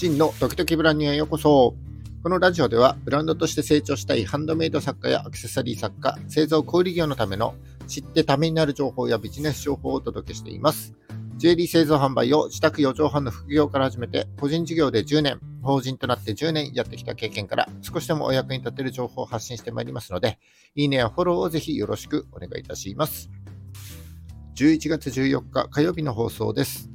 真のドキドキブランニュへようこそ。このラジオでは、ブランドとして成長したいハンドメイド作家やアクセサリー作家、製造小売業のための知ってためになる情報やビジネス情報をお届けしています。ジュエリー製造販売を自宅4畳半の副業から始めて、個人事業で10年、法人となって10年やってきた経験から、少しでもお役に立てる情報を発信してまいりますので、いいねやフォローをぜひよろしくお願いいたします。11月14日火曜日の放送です。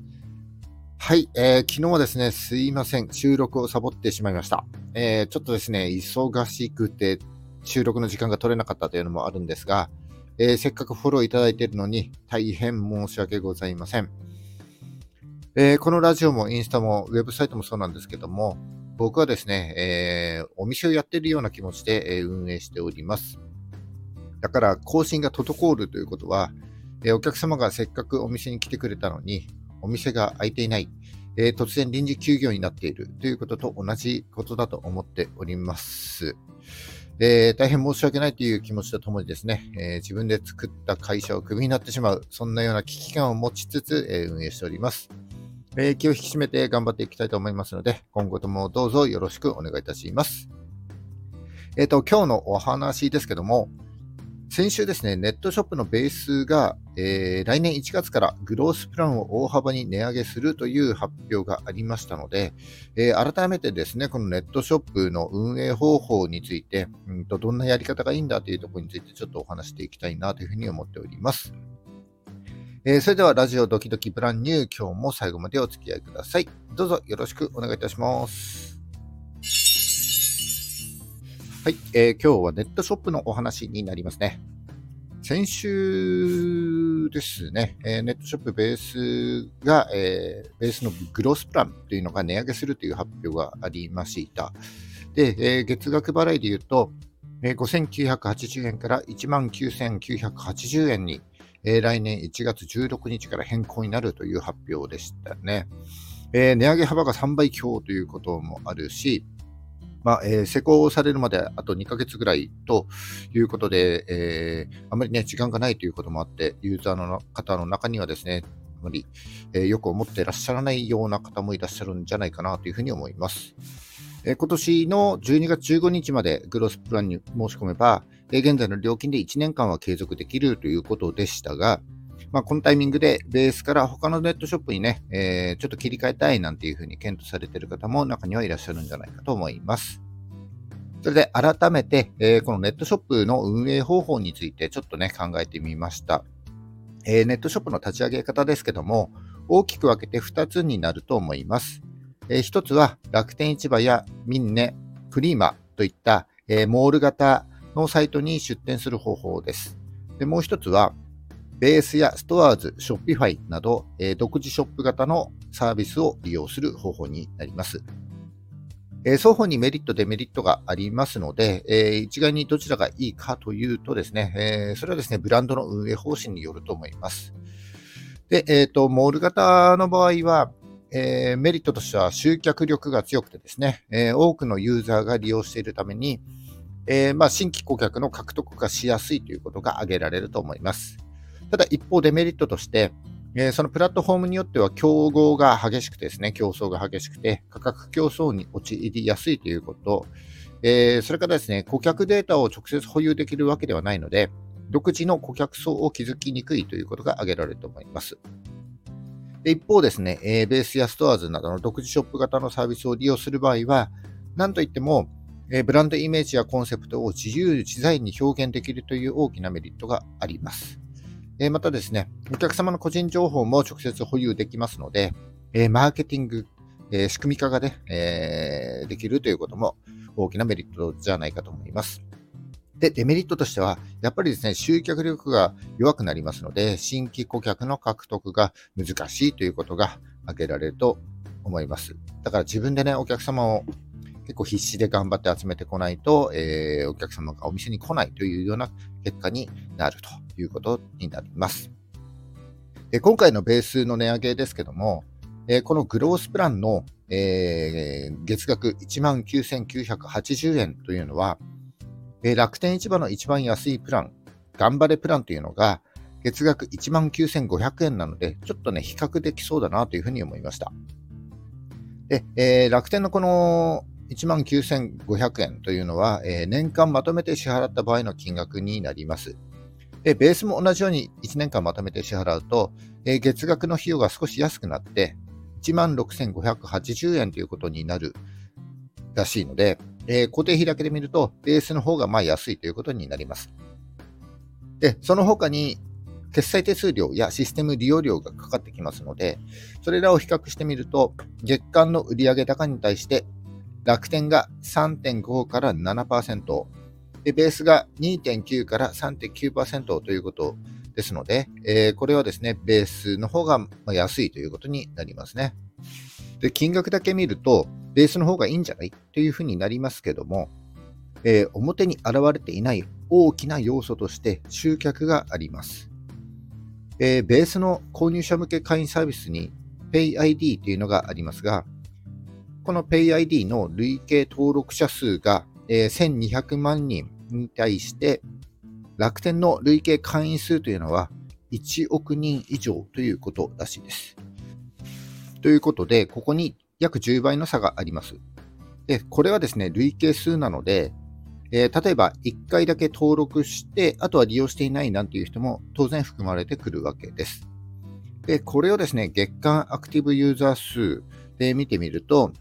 はい、えー、昨日はですね、すいません、収録をサボってしまいました。えー、ちょっとですね、忙しくて収録の時間が取れなかったというのもあるんですが、えー、せっかくフォローいただいているのに大変申し訳ございません。えー、このラジオもインスタもウェブサイトもそうなんですけども、僕はですね、えー、お店をやっているような気持ちで、え運営しております。だから更新が滞るということは、えお客様がせっかくお店に来てくれたのに、お店が開いていない、えー、突然臨時休業になっているということと同じことだと思っております。えー、大変申し訳ないという気持ちとともにですね、えー、自分で作った会社をクビになってしまう、そんなような危機感を持ちつつ、え運営しております。え気を引き締めて頑張っていきたいと思いますので、今後ともどうぞよろしくお願いいたします。えっ、と、今日のお話ですけども、先週ですね、ネットショップのベースが、えー、来年1月からグロースプランを大幅に値上げするという発表がありましたので、えー、改めてですね、このネットショップの運営方法について、うんと、どんなやり方がいいんだというところについてちょっとお話していきたいなというふうに思っております。えー、それではラジオドキドキブランニュー、今日も最後までお付き合いください。どうぞよろしくお願いいたします。はい、えー、今日はネットショップのお話になりますね。先週ですね、えー、ネットショップベースが、えー、ベースのグロースプランというのが値上げするという発表がありました。で、えー、月額払いで言うと、えー、5980円から19980円に、えー、来年1月16日から変更になるという発表でしたね。えー、値上げ幅が3倍強ということもあるし、まあ、えー、施工されるまであと2ヶ月ぐらいということで、えー、あまりね、時間がないということもあって、ユーザーの方の中にはですね、あまり、えー、よく思ってらっしゃらないような方もいらっしゃるんじゃないかなというふうに思います。え、今年の12月15日までグロスプランに申し込めば、え、現在の料金で1年間は継続できるということでしたが、まあ、このタイミングでベースから他のネットショップにね、えー、ちょっと切り替えたいなんていうふうに検討されている方も中にはいらっしゃるんじゃないかと思います。それで改めて、えー、このネットショップの運営方法についてちょっとね、考えてみました。えー、ネットショップの立ち上げ方ですけども、大きく分けて2つになると思います。えー、1つは楽天市場や minne、Creema といった、え、モール型のサイトに出店する方法です。でもう1つは、ベースや STORES、Shopify など、えー、独自ショップ型のサービスを利用する方法になります。え、双方にメリット、デメリットがありますので、えー、一概にどちらがいいかというとですね、え、それはですね、ブランドの運営方針によると思います。で、えっ、と、モール型の場合は、えメリットとしては集客力が強くてですね、え多くのユーザーが利用しているために、えまあ、新規顧客の獲得がしやすいということが挙げられると思います。ただ一方デメリットとして、えそのプラットフォームによっては競合が激しくてですね、競争が激しくて、価格競争に陥りやすいということ、え、それからですね、顧客データを直接保有できるわけではないので、独自の顧客層を築きにくいということが挙げられると思います。で一方ですね、え、ベースやストアーズなどの独自ショップ型のサービスを利用する場合は、なんといっても、え、ブランドイメージやコンセプトを自由自在に表現できるという大きなメリットがあります。えまたですね、お客様の個人情報も直接保有できますので、えマーケティング、え仕組み化がね、えできるということも大きなメリットじゃないかと思います。で、デメリットとしては、やっぱりですね、集客力が弱くなりますので、新規顧客の獲得が難しいということが挙げられると思います。だから自分でね、お客様を結構必死で頑張って集めてこないと、えー、お客様がお店に来ないというような結果になるということになります。で今回のベースの値上げですけども、え、このグロースプランの、え、月額19,980円というのは、え、楽天市場の一番安いプラン、頑張れプランというのが、月額19,500円なので、ちょっとね、比較できそうだなというふうに思いました。で、えー、楽天のこの19,500円というのは、えー、年間まとめて支払った場合の金額になります。で、ベースも同じように1年間まとめて支払うと、え、月額の費用が少し安くなって、16,580円ということになるらしいので、えー、固定費だけで見ると、ベースの方がまあ安いということになります。で、その他に、決済手数料やシステム利用料がかかってきますので、それらを比較してみると、月間の売上高に対して楽天が3.5から7%、でベースが2.9から3.9%ということですので、えー、これはですね、ベースの方が安いということになりますね。で、金額だけ見ると、ベースの方がいいんじゃないというふうになりますけども、えー、表に現れていない大きな要素として集客があります。えー、ベースの購入者向け会員サービスに PayID というのがありますが、この PayID の累計登録者数が、えー、1200万人に対して、楽天の累計会員数というのは1億人以上ということらしいです。ということで、ここに約10倍の差があります。で、これはですね、累計数なので、えー、例えば1回だけ登録して、あとは利用していないなんていう人も当然含まれてくるわけです。で、これをですね、月間アクティブユーザー数で見てみると、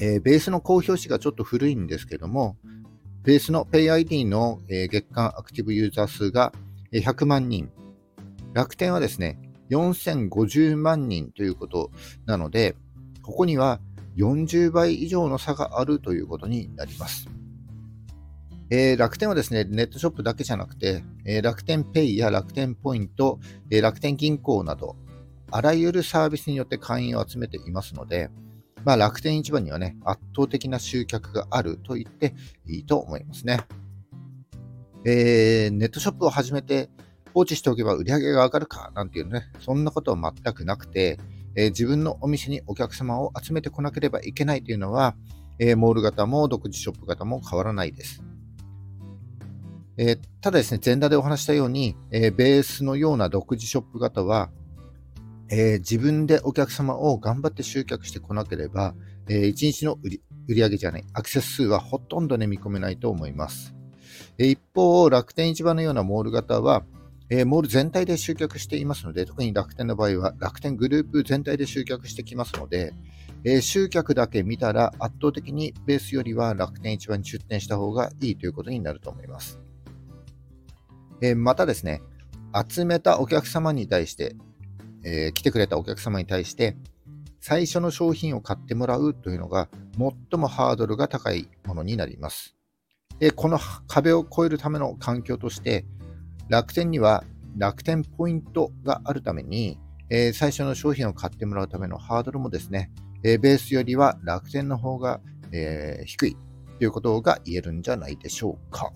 えー、ベースの公表紙がちょっと古いんですけども、ベースの PayID の、月間アクティブユーザー数が100万人、楽天はですね、4050万人ということなので、ここには40倍以上の差があるということになります。えー、楽天はですね、ネットショップだけじゃなくて、えー、楽天ペイや楽天ポイント、えー、楽天銀行など、あらゆるサービスによって会員を集めていますので、まあ、楽天市場にはね、圧倒的な集客があると言っていいと思いますね。えー、ネットショップを始めて放置しておけば売り上げが上がるかなんていうね、そんなことは全くなくて、えー、自分のお店にお客様を集めてこなければいけないというのは、えー、モール型も独自ショップ型も変わらないです。えー、ただですね、前段でお話したように、えベースのような独自ショップ型は、えー、自分でお客様を頑張って集客してこなければ、えー、1日の売り売上じゃない、アクセス数はほとんどね、見込めないと思います。えー、一方、楽天市場のようなモール型は、え、モール全体で集客していますので、特に楽天の場合は楽天グループ全体で集客してきますので、え、集客だけ見たら圧倒的にベースよりは楽天市場に出店した方がいいということになると思います。え、またですね、集めたお客様に対してえー、来てくれたお客様に対して、最初の商品を買ってもらうというのが最もハードルが高いものになります。でこの壁を越えるための環境として、楽天には楽天ポイントがあるために、えー、最初の商品を買ってもらうためのハードルもですね、えー、ベースよりは楽天の方が、えー、低いということが言えるんじゃないでしょうか。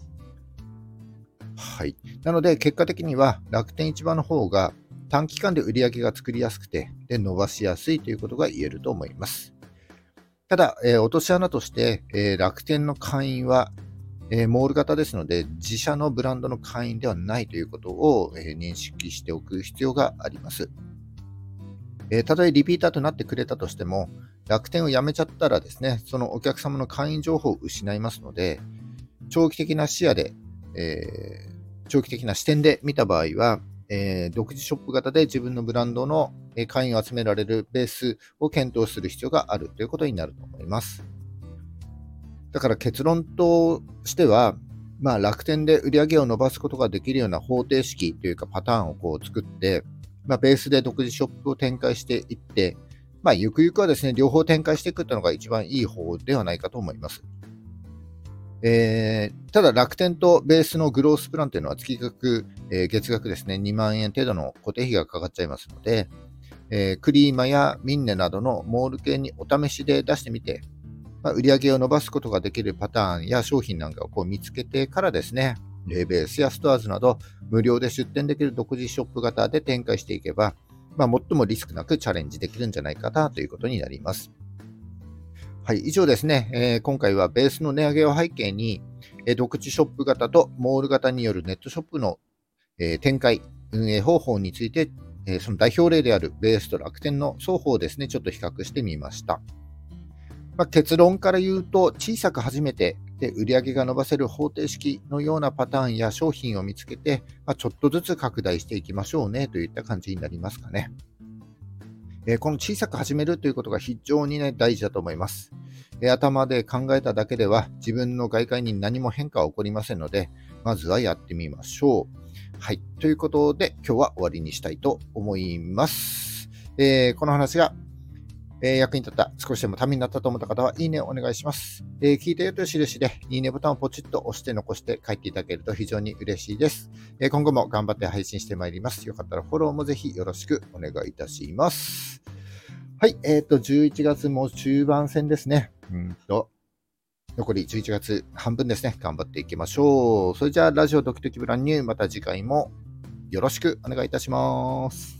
はい。なので、結果的には楽天市場の方が短期間で売り上げが作りやすくて、で伸ばしやすいということが言えると思います。ただ、えー、落とし穴として、えー、楽天の会員は、えー、モール型ですので、自社のブランドの会員ではないということを、え認識しておく必要があります。えたとえリピーターとなってくれたとしても、楽天をやめちゃったらですね、そのお客様の会員情報を失いますので、長期的な視野で、え長期的な視点で見た場合は、えー、独自ショップ型で自分のブランドの会員を集められるベースを検討する必要があるということになると思います。だから結論としては、まあ、楽天で売り上げを伸ばすことができるような方程式というかパターンをこう作って、まあ、ベースで独自ショップを展開していって、まあ、ゆくゆくはですね、両方展開していくというのが一番いい方ではないかと思います。えー、ただ楽天とベースのグロースプランというのは月額、えー、月額ですね、2万円程度の固定費がかかっちゃいますので、えー、クリーマやミンネなどのモール系にお試しで出してみて、まあ、売上を伸ばすことができるパターンや商品なんかをこう見つけてからですね、レベースやストアーズなど無料で出店できる独自ショップ型で展開していけば、まあ、最もリスクなくチャレンジできるんじゃないかなということになります。はい、以上ですね、えー、今回はベースの値上げを背景に、えー、独自ショップ型とモール型によるネットショップの、えー、展開、運営方法について、えその代表例であるベースと楽天の双方をですね、ちょっと比較してみました。まあ、結論から言うと、小さく始めて、で売上が伸ばせる方程式のようなパターンや商品を見つけて、まあ、ちょっとずつ拡大していきましょうねといった感じになりますかね。え、この小さく始めるということが非常に、ね、大事だと思います、え、頭で考えただけでは自分の外界に何も変化は起こりませんので、まずはやってみましょう。はい。ということで、今日は終わりにしたいと思います。えー、この話が、え、役に立った、少しでもためになったと思った方は、いいねをお願いします。えー、聞いたよという印で、いいねボタンをポチッと押して残して書いていただけると非常に嬉しいです。えー、今後も頑張って配信してまいります。よかったらフォローもぜひよろしくお願いいたします。はい。えっ、ー、と、11月も中盤戦ですね。うんと、残り11月半分ですね。頑張っていきましょう。それじゃあ、ラジオドキドキブランニュー、また次回もよろしくお願いいたします。